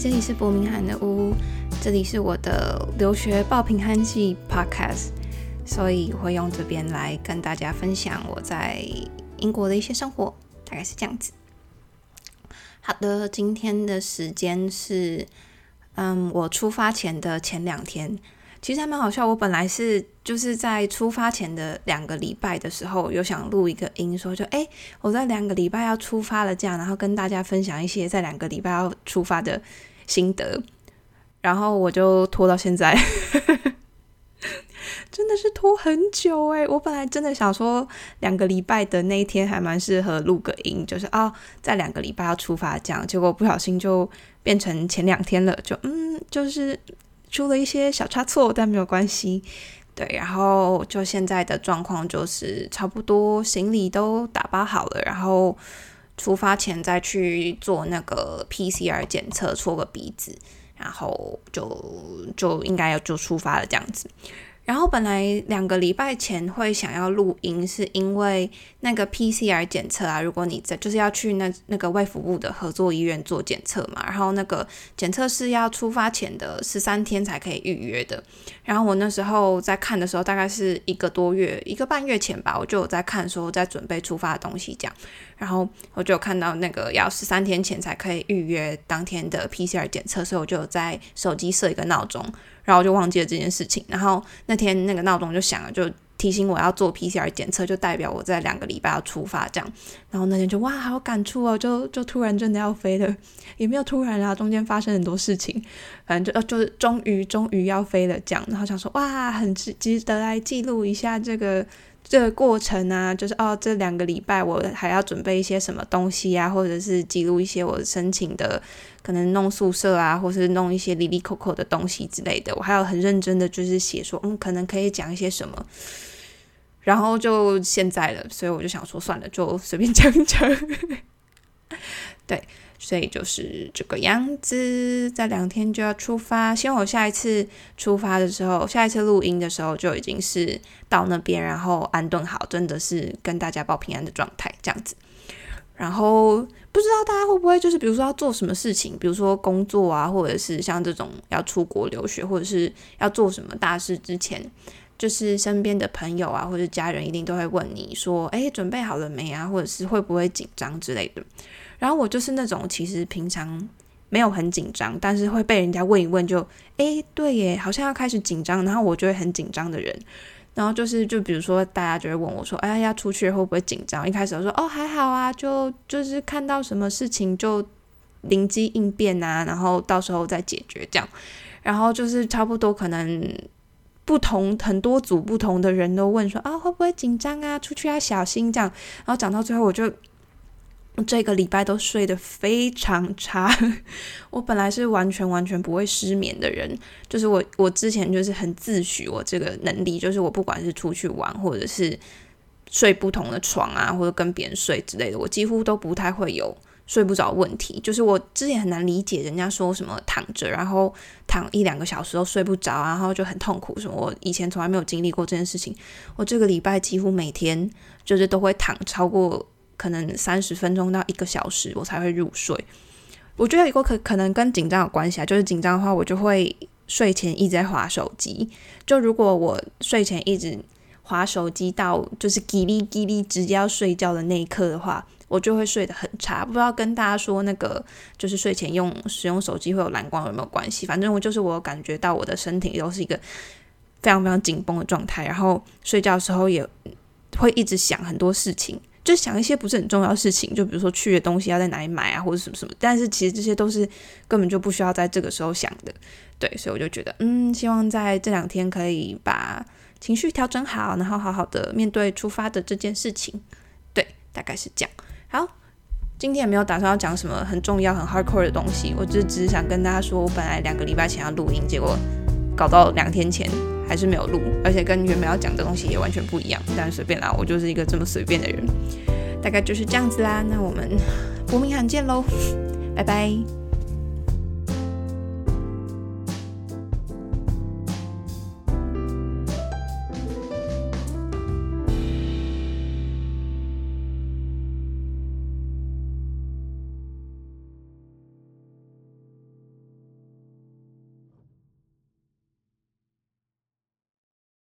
这里是伯明翰的屋，这里是我的留学报平安记 Podcast，所以会用这边来跟大家分享我在英国的一些生活，大概是这样子。好的，今天的时间是，嗯，我出发前的前两天。其实还蛮好笑，我本来是就是在出发前的两个礼拜的时候，有想录一个音，说就哎，我在两个礼拜要出发了，这样，然后跟大家分享一些在两个礼拜要出发的心得，然后我就拖到现在，真的是拖很久诶。我本来真的想说两个礼拜的那一天还蛮适合录个音，就是啊，在两个礼拜要出发这样，结果不小心就变成前两天了，就嗯，就是。出了一些小差错，但没有关系。对，然后就现在的状况就是差不多行李都打包好了，然后出发前再去做那个 PCR 检测，戳个鼻子，然后就就应该要就出发了这样子。然后本来两个礼拜前会想要录音，是因为那个 PCR 检测啊，如果你在就是要去那那个卫福部的合作医院做检测嘛，然后那个检测是要出发前的十三天才可以预约的。然后我那时候在看的时候，大概是一个多月、一个半月前吧，我就有在看说在准备出发的东西这样。然后我就看到那个要十三天前才可以预约当天的 PCR 检测，所以我就有在手机设一个闹钟。然后就忘记了这件事情，然后那天那个闹钟就响了，就提醒我要做 PCR 检测，就代表我在两个礼拜要出发这样。然后那天就哇，好感触哦，就就突然真的要飞了，也没有突然啊，中间发生很多事情，反正就就是终于终于要飞了这样。然后想说哇，很值值得来记录一下这个。这个过程啊，就是哦，这两个礼拜我还要准备一些什么东西啊，或者是记录一些我申请的，可能弄宿舍啊，或是弄一些里里扣扣的东西之类的。我还要很认真的就是写说，嗯，可能可以讲一些什么。然后就现在了，所以我就想说，算了，就随便讲一讲。对。所以就是这个样子，在两天就要出发。希望我下一次出发的时候，下一次录音的时候就已经是到那边，然后安顿好，真的是跟大家报平安的状态这样子。然后不知道大家会不会就是，比如说要做什么事情，比如说工作啊，或者是像这种要出国留学，或者是要做什么大事之前，就是身边的朋友啊，或者家人一定都会问你说：“哎，准备好了没啊？”或者是会不会紧张之类的。然后我就是那种其实平常没有很紧张，但是会被人家问一问就诶，对耶，好像要开始紧张，然后我就会很紧张的人。然后就是就比如说大家就会问我说，哎呀要出去会不会紧张？一开始我说哦还好啊，就就是看到什么事情就灵机应变啊，然后到时候再解决这样。然后就是差不多可能不同很多组不同的人都问说啊会不会紧张啊？出去要小心这样。然后讲到最后我就。这个礼拜都睡得非常差，我本来是完全完全不会失眠的人，就是我我之前就是很自诩我这个能力，就是我不管是出去玩或者是睡不同的床啊，或者跟别人睡之类的，我几乎都不太会有睡不着问题。就是我之前很难理解人家说什么躺着然后躺一两个小时都睡不着，然后就很痛苦什么。我以前从来没有经历过这件事情，我这个礼拜几乎每天就是都会躺超过。可能三十分钟到一个小时，我才会入睡。我觉得有个可可能跟紧张有关系啊，就是紧张的话，我就会睡前一直在划手机。就如果我睡前一直划手机到就是叽哩叽哩直接要睡觉的那一刻的话，我就会睡得很差。不知道跟大家说那个就是睡前用使用手机会有蓝光有没有关系？反正我就是我感觉到我的身体都是一个非常非常紧绷的状态，然后睡觉的时候也会一直想很多事情。就想一些不是很重要的事情，就比如说去的东西要在哪里买啊，或者什么什么。但是其实这些都是根本就不需要在这个时候想的，对。所以我就觉得，嗯，希望在这两天可以把情绪调整好，然后好好的面对出发的这件事情。对，大概是这样。好，今天也没有打算要讲什么很重要、很 hardcore 的东西，我只只是想跟大家说，我本来两个礼拜前要录音，结果搞到两天前。还是没有录，而且跟原本要讲的东西也完全不一样。但随便啦，我就是一个这么随便的人，大概就是这样子啦。那我们伯明翰见喽，拜拜。